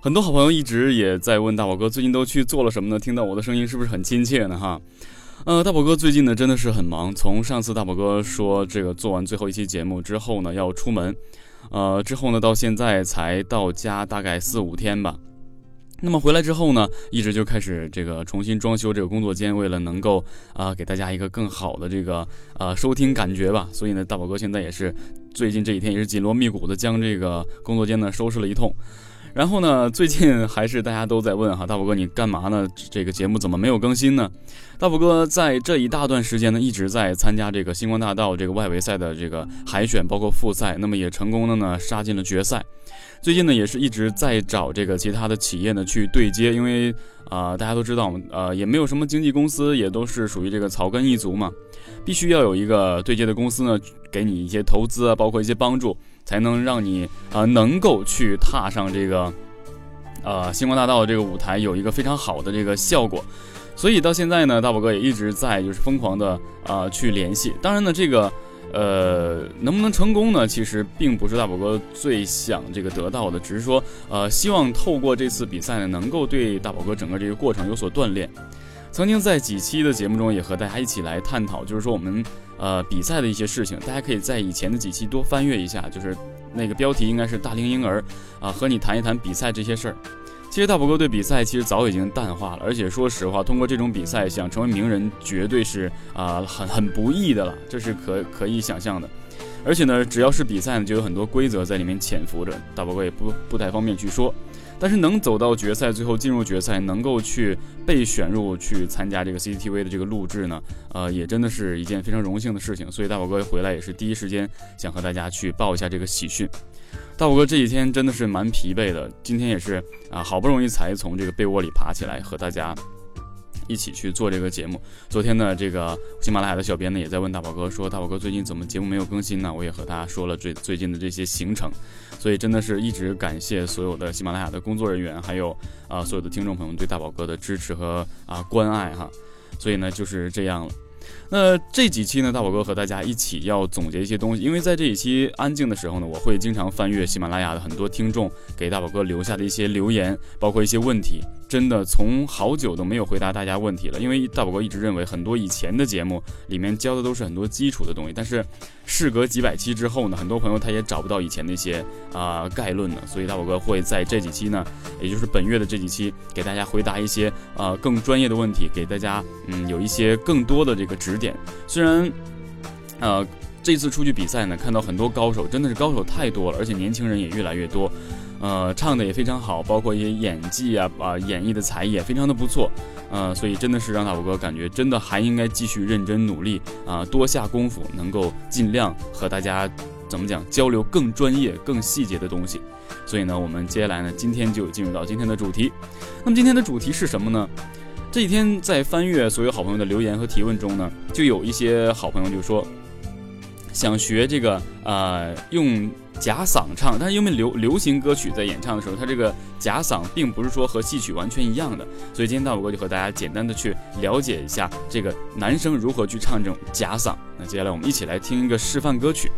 很多好朋友一直也在问大宝哥最近都去做了什么呢？听到我的声音是不是很亲切呢？哈，呃，大宝哥最近呢真的是很忙。从上次大宝哥说这个做完最后一期节目之后呢要出门，呃，之后呢到现在才到家大概四五天吧。那么回来之后呢，一直就开始这个重新装修这个工作间，为了能够啊给大家一个更好的这个呃收听感觉吧。所以呢，大宝哥现在也是最近这几天也是紧锣密鼓的将这个工作间呢收拾了一通。然后呢，最近还是大家都在问哈，大宝哥你干嘛呢？这个节目怎么没有更新呢？大宝哥在这一大段时间呢，一直在参加这个星光大道这个外围赛的这个海选，包括复赛，那么也成功的呢杀进了决赛。最近呢，也是一直在找这个其他的企业呢去对接，因为啊，大家都知道，呃，也没有什么经纪公司，也都是属于这个草根一族嘛，必须要有一个对接的公司呢，给你一些投资啊，包括一些帮助。才能让你啊能够去踏上这个，呃星光大道这个舞台，有一个非常好的这个效果。所以到现在呢，大宝哥也一直在就是疯狂的啊去联系。当然呢，这个呃能不能成功呢？其实并不是大宝哥最想这个得到的，只是说呃希望透过这次比赛呢，能够对大宝哥整个这个过程有所锻炼。曾经在几期的节目中也和大家一起来探讨，就是说我们呃比赛的一些事情，大家可以在以前的几期多翻阅一下，就是那个标题应该是大龄婴儿啊，和你谈一谈比赛这些事儿。其实大宝哥对比赛其实早已经淡化了，而且说实话，通过这种比赛想成为名人绝对是啊很很不易的了，这是可可以想象的。而且呢，只要是比赛呢，就有很多规则在里面潜伏着，大宝哥也不不太方便去说。但是能走到决赛，最后进入决赛，能够去被选入去参加这个 CCTV 的这个录制呢，呃，也真的是一件非常荣幸的事情。所以大宝哥回来也是第一时间想和大家去报一下这个喜讯。大宝哥这几天真的是蛮疲惫的，今天也是啊，好不容易才从这个被窝里爬起来和大家。一起去做这个节目。昨天呢，这个喜马拉雅的小编呢也在问大宝哥说：“大宝哥最近怎么节目没有更新呢？”我也和他说了最最近的这些行程，所以真的是一直感谢所有的喜马拉雅的工作人员，还有啊所有的听众朋友对大宝哥的支持和啊关爱哈。所以呢就是这样了。那这几期呢，大宝哥和大家一起要总结一些东西，因为在这几期安静的时候呢，我会经常翻阅喜马拉雅的很多听众给大宝哥留下的一些留言，包括一些问题。真的从好久都没有回答大家问题了，因为大宝哥一直认为很多以前的节目里面教的都是很多基础的东西，但是事隔几百期之后呢，很多朋友他也找不到以前那些啊概论了，所以大宝哥会在这几期呢，也就是本月的这几期，给大家回答一些呃更专业的问题，给大家嗯有一些更多的这个点。虽然呃这次出去比赛呢，看到很多高手，真的是高手太多了，而且年轻人也越来越多。呃，唱的也非常好，包括一些演技啊，啊，演绎的才艺也非常的不错，呃，所以真的是让大宝哥感觉真的还应该继续认真努力啊，多下功夫，能够尽量和大家怎么讲交流更专业、更细节的东西。所以呢，我们接下来呢，今天就进入到今天的主题。那么今天的主题是什么呢？这几天在翻阅所有好朋友的留言和提问中呢，就有一些好朋友就说想学这个呃用。假嗓唱，但是因为流流行歌曲在演唱的时候，它这个假嗓并不是说和戏曲完全一样的，所以今天大宝哥就和大家简单的去了解一下这个男生如何去唱这种假嗓。那接下来我们一起来听一个示范歌曲。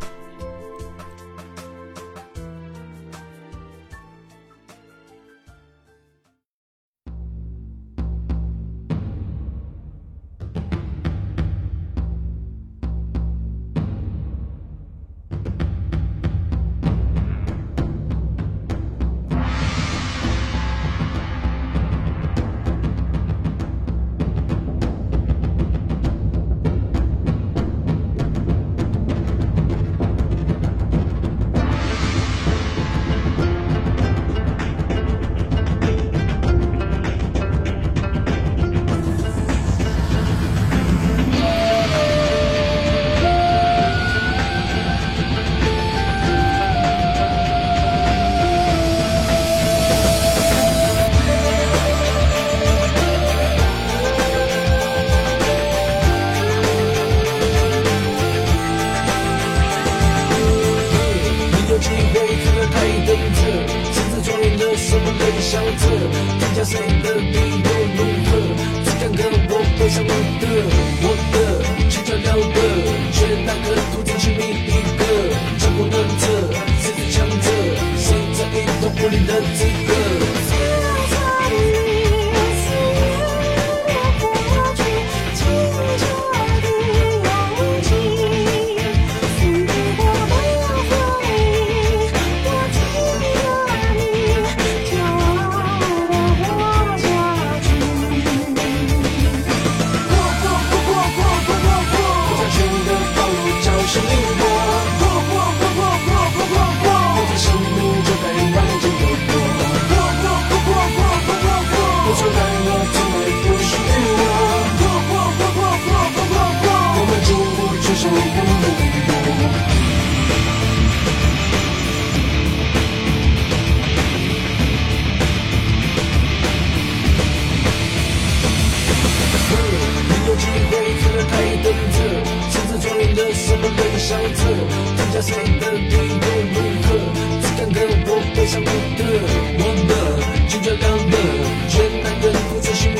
全班的奔腾是寻一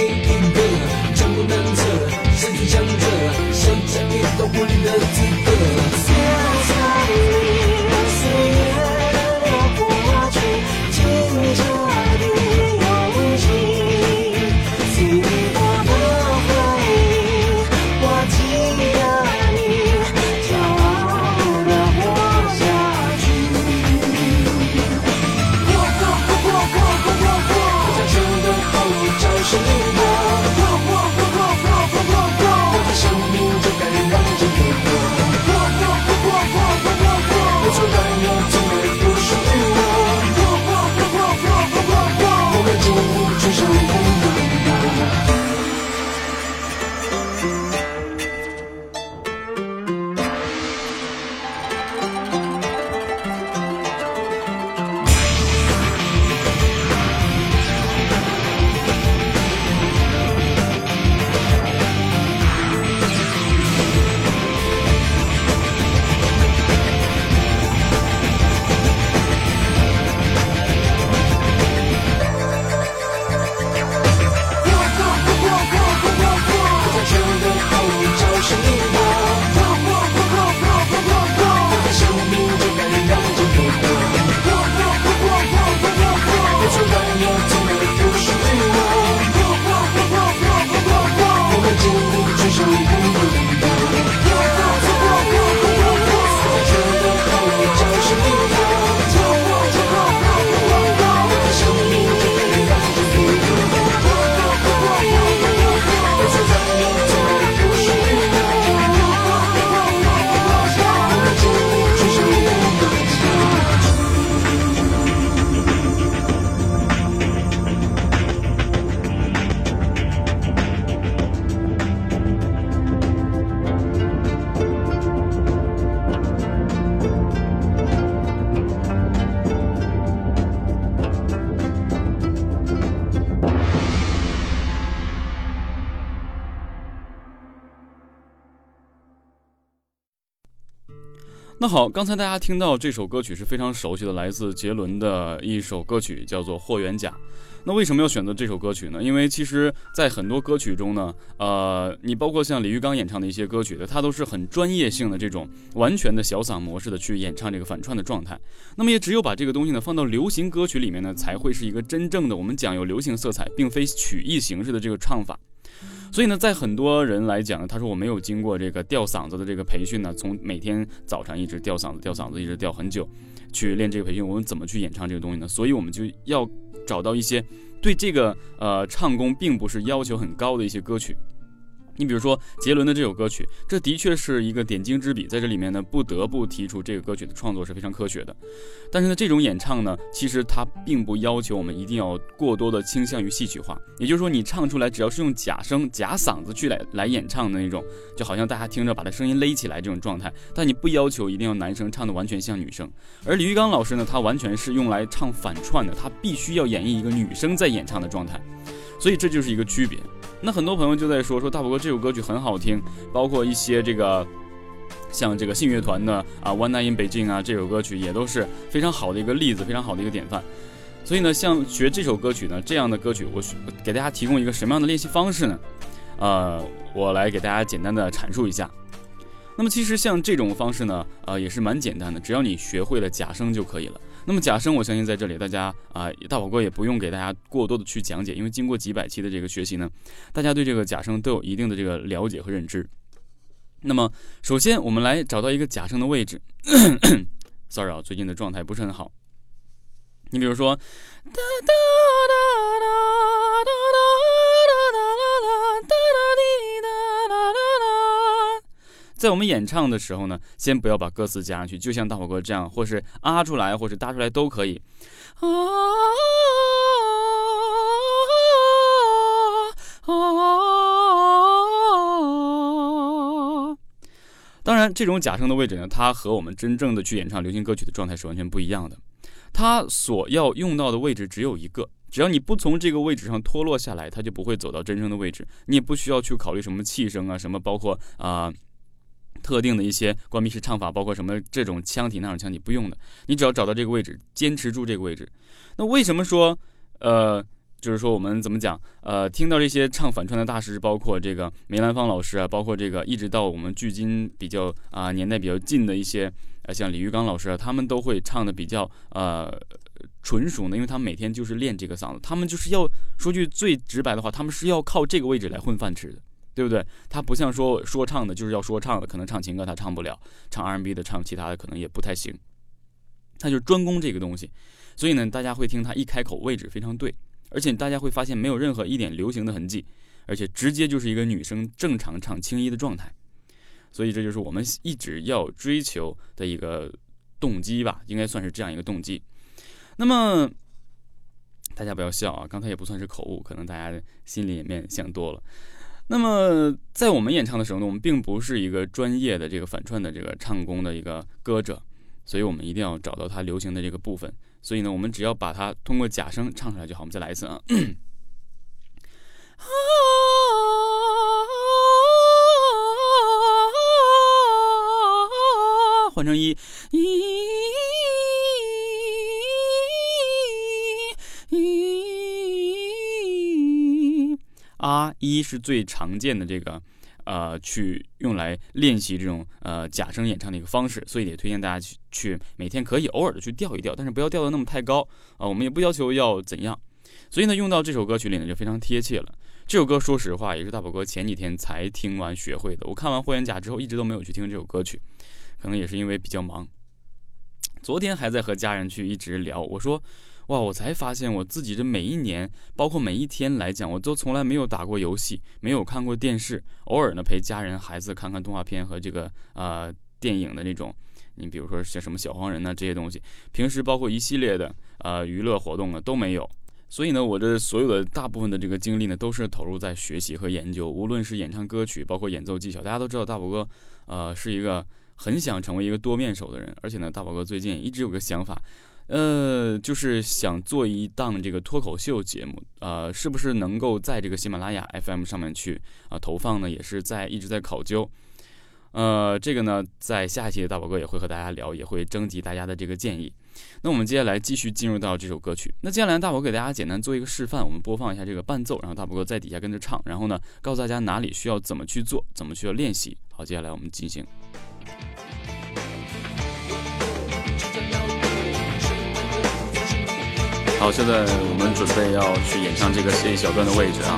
个江湖难测谁是强者谁争一统不林的资格那好，刚才大家听到这首歌曲是非常熟悉的，来自杰伦的一首歌曲，叫做《霍元甲》。那为什么要选择这首歌曲呢？因为其实，在很多歌曲中呢，呃，你包括像李玉刚演唱的一些歌曲的，它都是很专业性的这种完全的小嗓模式的去演唱这个反串的状态。那么也只有把这个东西呢放到流行歌曲里面呢，才会是一个真正的我们讲有流行色彩，并非曲艺形式的这个唱法。所以呢，在很多人来讲呢，他说我没有经过这个吊嗓子的这个培训呢，从每天早上一直吊嗓子、吊嗓子，一直吊很久，去练这个培训，我们怎么去演唱这个东西呢？所以我们就要找到一些对这个呃唱功并不是要求很高的一些歌曲。你比如说杰伦的这首歌曲，这的确是一个点睛之笔，在这里面呢，不得不提出这个歌曲的创作是非常科学的。但是呢，这种演唱呢，其实它并不要求我们一定要过多的倾向于戏曲化，也就是说，你唱出来只要是用假声、假嗓子去来来演唱的那种，就好像大家听着把他声音勒起来这种状态，但你不要求一定要男生唱的完全像女生。而李玉刚老师呢，他完全是用来唱反串的，他必须要演绎一个女生在演唱的状态，所以这就是一个区别。那很多朋友就在说说大宝哥这首歌曲很好听，包括一些这个像这个信乐团的啊《One Night in Beijing》啊这首歌曲也都是非常好的一个例子，非常好的一个典范。所以呢，像学这首歌曲呢，这样的歌曲，我给大家提供一个什么样的练习方式呢？呃，我来给大家简单的阐述一下。那么其实像这种方式呢，呃，也是蛮简单的，只要你学会了假声就可以了。那么假声，我相信在这里大家啊，大宝哥也不用给大家过多的去讲解，因为经过几百期的这个学习呢，大家对这个假声都有一定的这个了解和认知。那么首先我们来找到一个假声的位置。Sorry 啊，最近的状态不是很好。你比如说，哒哒哒哒哒哒在我们演唱的时候呢，先不要把歌词加上去，就像大宝哥这样，或是啊出来，或是搭出来都可以。啊啊！当然，这种假声的位置呢，它和我们真正的去演唱流行歌曲的状态是完全不一样的。它所要用到的位置只有一个，只要你不从这个位置上脱落下来，它就不会走到真声的位置。你也不需要去考虑什么气声啊，什么包括啊特定的一些关闭式唱法，包括什么这种腔体那种腔体不用的。你只要找到这个位置，坚持住这个位置。那为什么说呃？就是说，我们怎么讲？呃，听到这些唱反串的大师，包括这个梅兰芳老师啊，包括这个一直到我们距今比较啊年代比较近的一些，呃，像李玉刚老师啊，他们都会唱的比较呃纯熟呢，因为他们每天就是练这个嗓子，他们就是要说句最直白的话，他们是要靠这个位置来混饭吃的，对不对？他不像说说唱的，就是要说唱的，可能唱情歌他唱不了，唱 R&B 的唱其他的可能也不太行，他就专攻这个东西，所以呢，大家会听他一开口位置非常对。而且大家会发现没有任何一点流行的痕迹，而且直接就是一个女生正常唱青衣的状态，所以这就是我们一直要追求的一个动机吧，应该算是这样一个动机。那么大家不要笑啊，刚才也不算是口误，可能大家心里面想多了。那么在我们演唱的时候呢，我们并不是一个专业的这个反串的这个唱功的一个歌者，所以我们一定要找到它流行的这个部分。所以呢，我们只要把它通过假声唱出来就好。我们再来一次啊！换成一，一，啊，一是最常见的这个。呃，去用来练习这种呃假声演唱的一个方式，所以也推荐大家去去每天可以偶尔的去调一调，但是不要调的那么太高啊。我们也不要求要怎样，所以呢，用到这首歌曲里呢就非常贴切了。这首歌说实话也是大宝哥前几天才听完学会的。我看完《霍元甲》之后，一直都没有去听这首歌曲，可能也是因为比较忙。昨天还在和家人去一直聊，我说。哇！我才发现我自己这每一年，包括每一天来讲，我都从来没有打过游戏，没有看过电视，偶尔呢陪家人孩子看看动画片和这个呃电影的那种。你比如说像什么小黄人呢这些东西，平时包括一系列的呃娱乐活动啊都没有。所以呢，我这所有的大部分的这个精力呢，都是投入在学习和研究。无论是演唱歌曲，包括演奏技巧，大家都知道大宝哥，呃，是一个很想成为一个多面手的人。而且呢，大宝哥最近一直有个想法。呃，就是想做一档这个脱口秀节目，呃，是不是能够在这个喜马拉雅 FM 上面去啊投放呢？也是在一直在考究。呃，这个呢，在下一期的大宝哥也会和大家聊，也会征集大家的这个建议。那我们接下来继续进入到这首歌曲。那接下来大宝给大家简单做一个示范，我们播放一下这个伴奏，然后大宝哥在底下跟着唱，然后呢，告诉大家哪里需要怎么去做，怎么需要练习。好，接下来我们进行。好，现在我们准备要去演唱这个实验小段的位置啊。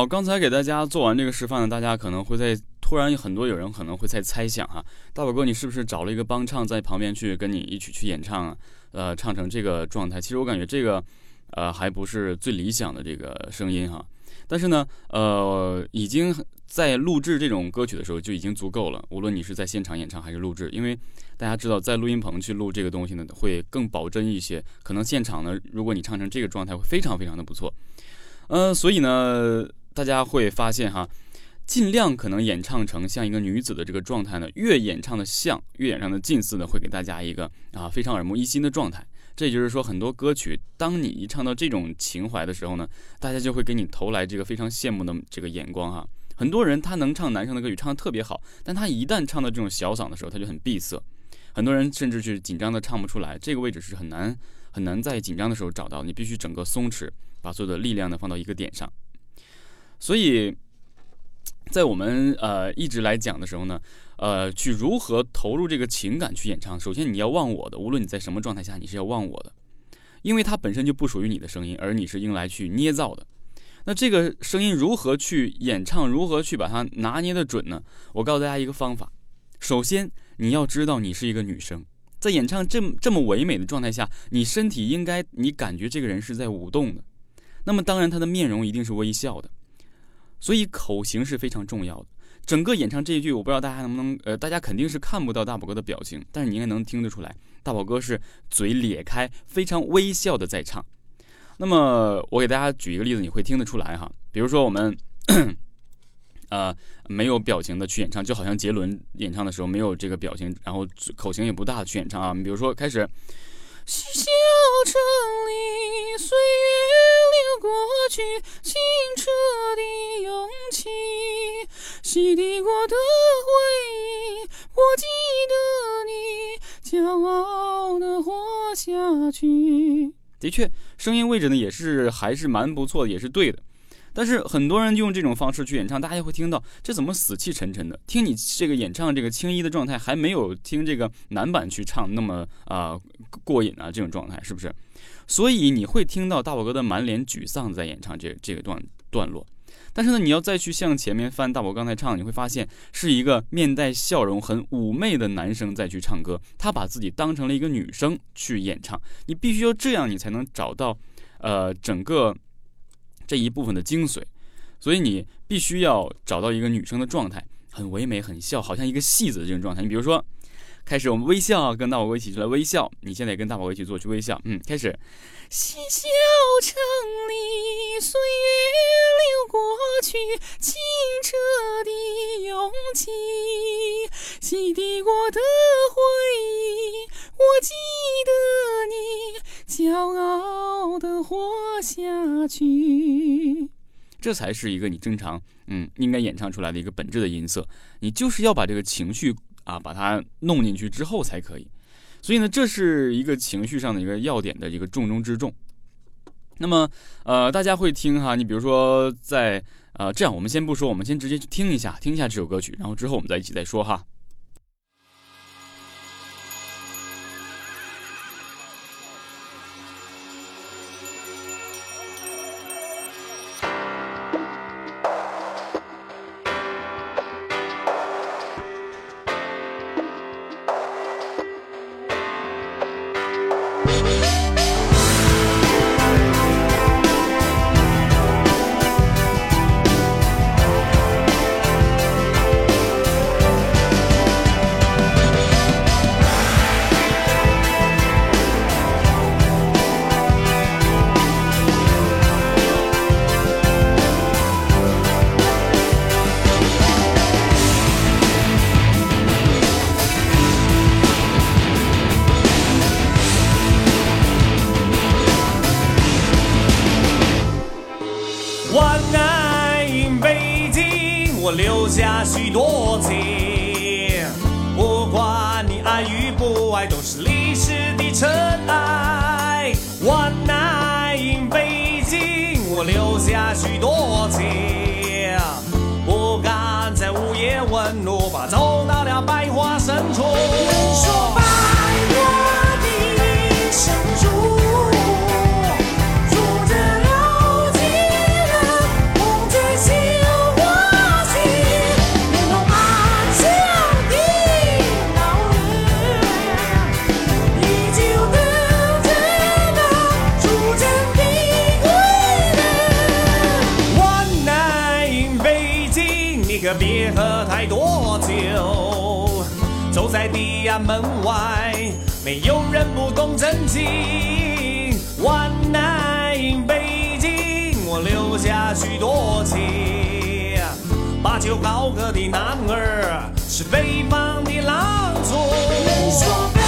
好，刚才给大家做完这个示范呢，大家可能会在突然很多有人可能会在猜想哈，大宝哥你是不是找了一个帮唱在旁边去跟你一起去演唱啊？呃，唱成这个状态，其实我感觉这个呃还不是最理想的这个声音哈。但是呢，呃，已经在录制这种歌曲的时候就已经足够了，无论你是在现场演唱还是录制，因为大家知道在录音棚去录这个东西呢会更保真一些，可能现场呢如果你唱成这个状态会非常非常的不错。呃，所以呢，大家会发现哈，尽量可能演唱成像一个女子的这个状态呢，越演唱的像，越演唱的近似的，会给大家一个啊非常耳目一新的状态。这也就是说，很多歌曲，当你一唱到这种情怀的时候呢，大家就会给你投来这个非常羡慕的这个眼光哈。很多人他能唱男生的歌曲唱得特别好，但他一旦唱到这种小嗓的时候，他就很闭塞。很多人甚至是紧张的唱不出来，这个位置是很难很难在紧张的时候找到，你必须整个松弛，把所有的力量呢放到一个点上。所以，在我们呃一直来讲的时候呢，呃，去如何投入这个情感去演唱，首先你要忘我的，无论你在什么状态下，你是要忘我的，因为它本身就不属于你的声音，而你是用来去捏造的。那这个声音如何去演唱，如何去把它拿捏的准呢？我告诉大家一个方法，首先你要知道你是一个女生，在演唱这么这么唯美的状态下，你身体应该你感觉这个人是在舞动的，那么当然他的面容一定是微笑的，所以口型是非常重要的。整个演唱这一句，我不知道大家能不能，呃，大家肯定是看不到大宝哥的表情，但是你应该能听得出来，大宝哥是嘴咧开，非常微笑的在唱。那么我给大家举一个例子，你会听得出来哈。比如说我们，呃，没有表情的去演唱，就好像杰伦演唱的时候没有这个表情，然后口型也不大去演唱啊。你比如说开始，小小城里，岁月流过去，清澈的勇气，洗涤过的回忆，我记得你，骄傲的活下去。的确，声音位置呢也是还是蛮不错的，也是对的。但是很多人用这种方式去演唱，大家会听到这怎么死气沉沉的？听你这个演唱这个青衣的状态，还没有听这个男版去唱那么啊过瘾啊，这种状态是不是？所以你会听到大宝哥的满脸沮丧在演唱这这个段段落。但是呢，你要再去向前面翻大宝刚才唱，你会发现是一个面带笑容、很妩媚的男生在去唱歌，他把自己当成了一个女生去演唱。你必须要这样，你才能找到，呃，整个这一部分的精髓。所以你必须要找到一个女生的状态，很唯美、很笑，好像一个戏子的这种状态。你比如说。开始，我们微笑，跟大宝哥一起出来微笑。你现在也跟大宝哥一起做，去微笑。嗯，开始。嬉笑城里，岁月流过去，清澈的勇气，洗涤过的回忆，我记得你，骄傲的活下去。这才是一个你正常，嗯，应该演唱出来的一个本质的音色。你就是要把这个情绪。啊，把它弄进去之后才可以，所以呢，这是一个情绪上的一个要点的一个重中之重。那么，呃，大家会听哈，你比如说在呃，这样我们先不说，我们先直接去听一下，听一下这首歌曲，然后之后我们再一起再说哈。我留下许多情，没有人不懂真情，one night in 北京，我留下许多情，把酒高歌的男儿，是北方的狼族。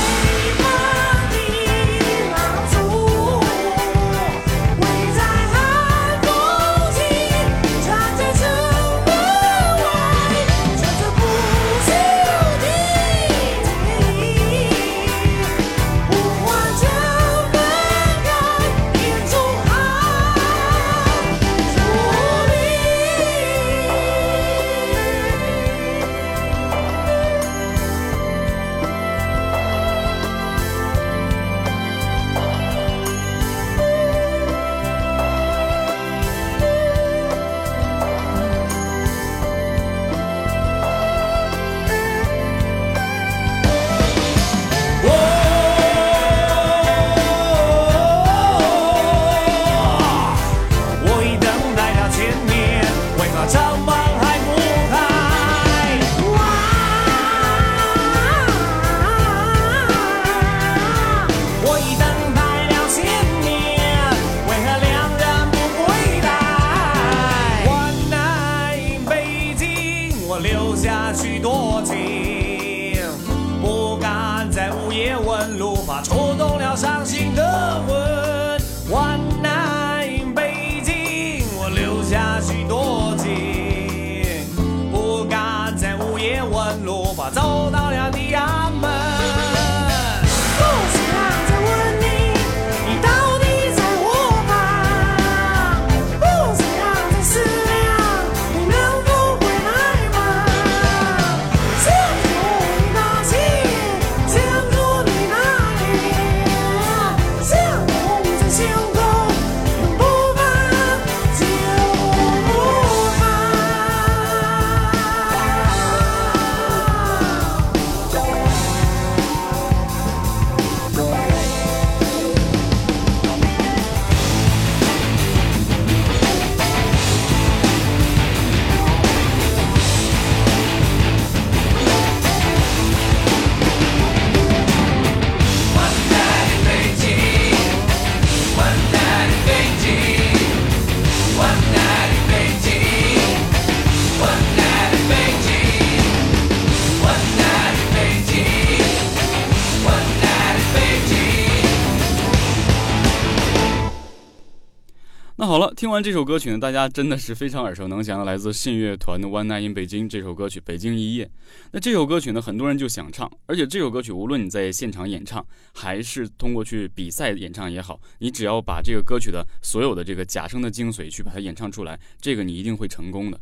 这首歌曲呢，大家真的是非常耳熟能详的，来自信乐团的《One Night in 北京》这首歌曲《北京一夜》。那这首歌曲呢，很多人就想唱，而且这首歌曲无论你在现场演唱，还是通过去比赛演唱也好，你只要把这个歌曲的所有的这个假声的精髓去把它演唱出来，这个你一定会成功的。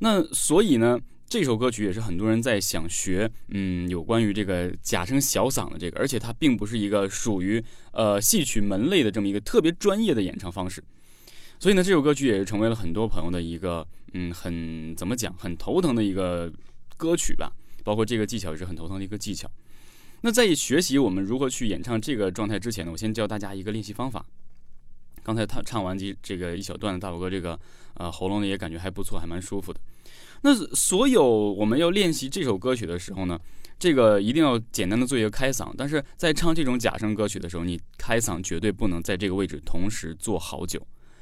那所以呢，这首歌曲也是很多人在想学，嗯，有关于这个假声小嗓的这个，而且它并不是一个属于呃戏曲门类的这么一个特别专业的演唱方式。所以呢，这首歌曲也是成为了很多朋友的一个，嗯，很怎么讲，很头疼的一个歌曲吧。包括这个技巧也是很头疼的一个技巧。那在学习我们如何去演唱这个状态之前呢，我先教大家一个练习方法。刚才他唱完这这个一小段的大宝哥这个，呃，喉咙呢也感觉还不错，还蛮舒服的。那所有我们要练习这首歌曲的时候呢，这个一定要简单的做一个开嗓，但是在唱这种假声歌曲的时候，你开嗓绝对不能在这个位置同时做好久。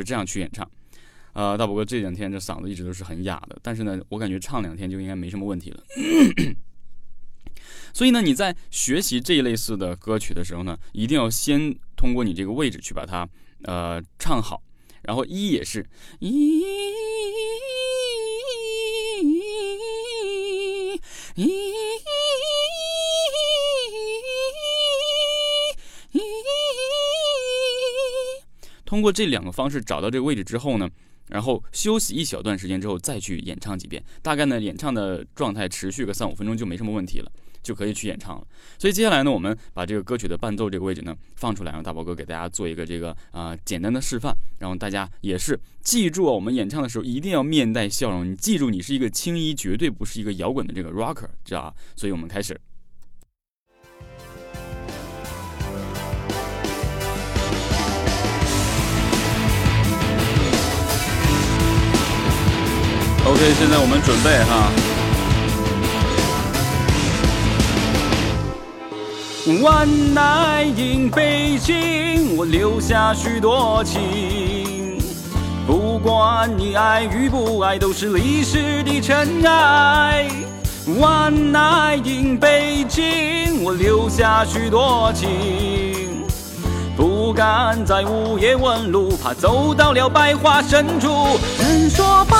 是这样去演唱。呃，大宝哥这两天这嗓子一直都是很哑的，但是呢，我感觉唱两天就应该没什么问题了。所以呢，你在学习这一类似的歌曲的时候呢，一定要先通过你这个位置去把它呃唱好，然后一也是一一通过这两个方式找到这个位置之后呢，然后休息一小段时间之后再去演唱几遍，大概呢演唱的状态持续个三五分钟就没什么问题了。就可以去演唱了。所以接下来呢，我们把这个歌曲的伴奏这个位置呢放出来，让大宝哥给大家做一个这个啊、简单的示范，然后大家也是记住啊我们演唱的时候一定要面带笑容。你记住，你是一个青衣，绝对不是一个摇滚的这个 rocker，知道吧？所以我们开始。OK，现在我们准备哈。One night in 北京，我留下许多情。不管你爱与不爱，都是历史的尘埃。One night in 北京，我留下许多情。不敢在午夜问路，怕走到了百花深处。人说百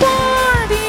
花的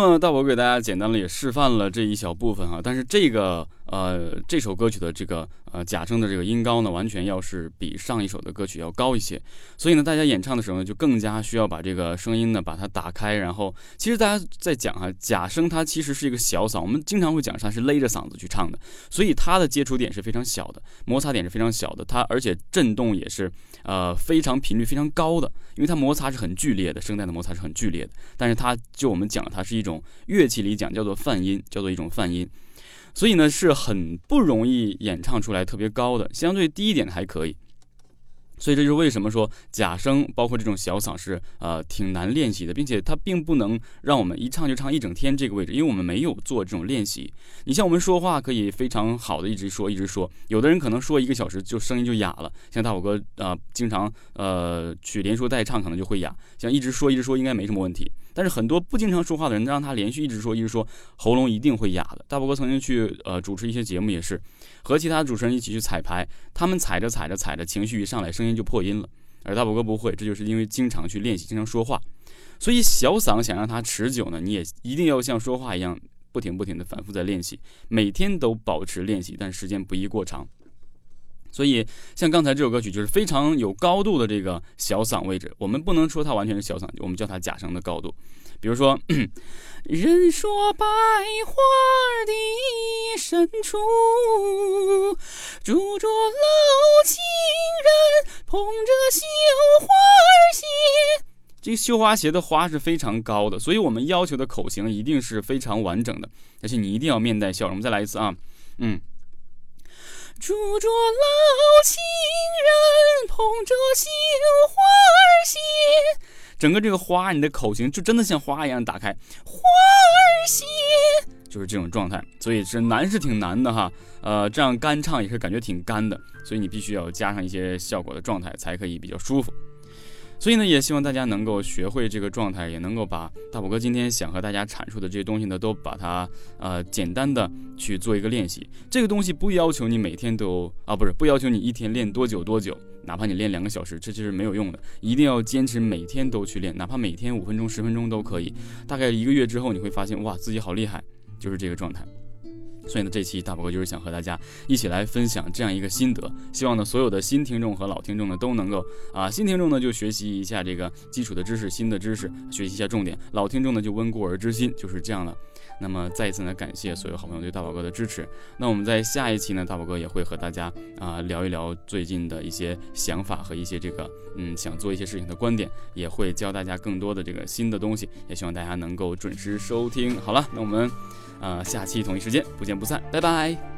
那么大伯给大家简单的也示范了这一小部分啊，但是这个呃这首歌曲的这个呃假声的这个音高呢，完全要是比上一首的歌曲要高一些，所以呢，大家演唱的时候呢，就更加需要把这个声音呢把它打开，然后其实大家在讲哈，假声它其实是一个小嗓，我们经常会讲它是勒着嗓子去唱的，所以它的接触点是非常小的，摩擦点是非常小的，它而且震动也是呃非常频率非常高的，因为它摩擦是很剧烈的，声带的摩擦是很剧烈的，但是它就我们讲它是一种乐器里讲叫做泛音，叫做一种泛音，所以呢是很不容易演唱出来特别高的，相对低一点的还可以。所以这就是为什么说假声包括这种小嗓是呃挺难练习的，并且它并不能让我们一唱就唱一整天这个位置，因为我们没有做这种练习。你像我们说话可以非常好的一直说一直说，有的人可能说一个小时就声音就哑了，像大伙哥啊、呃经常呃去连说带唱可能就会哑，像一直说一直说应该没什么问题。但是很多不经常说话的人，让他连续一直说一直说，喉咙一定会哑的。大伯哥曾经去呃主持一些节目，也是和其他主持人一起去彩排，他们踩着踩着踩着，情绪一上来，声音就破音了。而大伯哥不会，这就是因为经常去练习，经常说话。所以小嗓想让它持久呢，你也一定要像说话一样，不停不停的反复在练习，每天都保持练习，但时间不宜过长。所以，像刚才这首歌曲就是非常有高度的这个小嗓位置，我们不能说它完全是小嗓，我们叫它假声的高度。比如说，人说百花的深处，住着老情人，捧着绣花鞋。这个绣花鞋的花是非常高的，所以我们要求的口型一定是非常完整的，而且你一定要面带笑容。我们再来一次啊，嗯。住着老情人，捧着绣花儿鞋。整个这个花，你的口型就真的像花一样打开，花儿鞋。就是这种状态，所以是难是挺难的哈。呃，这样干唱也是感觉挺干的，所以你必须要加上一些效果的状态，才可以比较舒服。所以呢，也希望大家能够学会这个状态，也能够把大宝哥今天想和大家阐述的这些东西呢，都把它呃简单的去做一个练习。这个东西不要求你每天都啊，不是不要求你一天练多久多久，哪怕你练两个小时，这就是没有用的。一定要坚持每天都去练，哪怕每天五分钟、十分钟都可以。大概一个月之后，你会发现哇，自己好厉害，就是这个状态。所以呢，这期大宝哥就是想和大家一起来分享这样一个心得，希望呢所有的新听众和老听众呢都能够啊，新听众呢就学习一下这个基础的知识、新的知识，学习一下重点；老听众呢就温故而知新，就是这样了。那么再一次呢，感谢所有好朋友对大宝哥的支持。那我们在下一期呢，大宝哥也会和大家啊聊一聊最近的一些想法和一些这个嗯想做一些事情的观点，也会教大家更多的这个新的东西，也希望大家能够准时收听。好了，那我们。啊，下期同一时间不见不散，拜拜。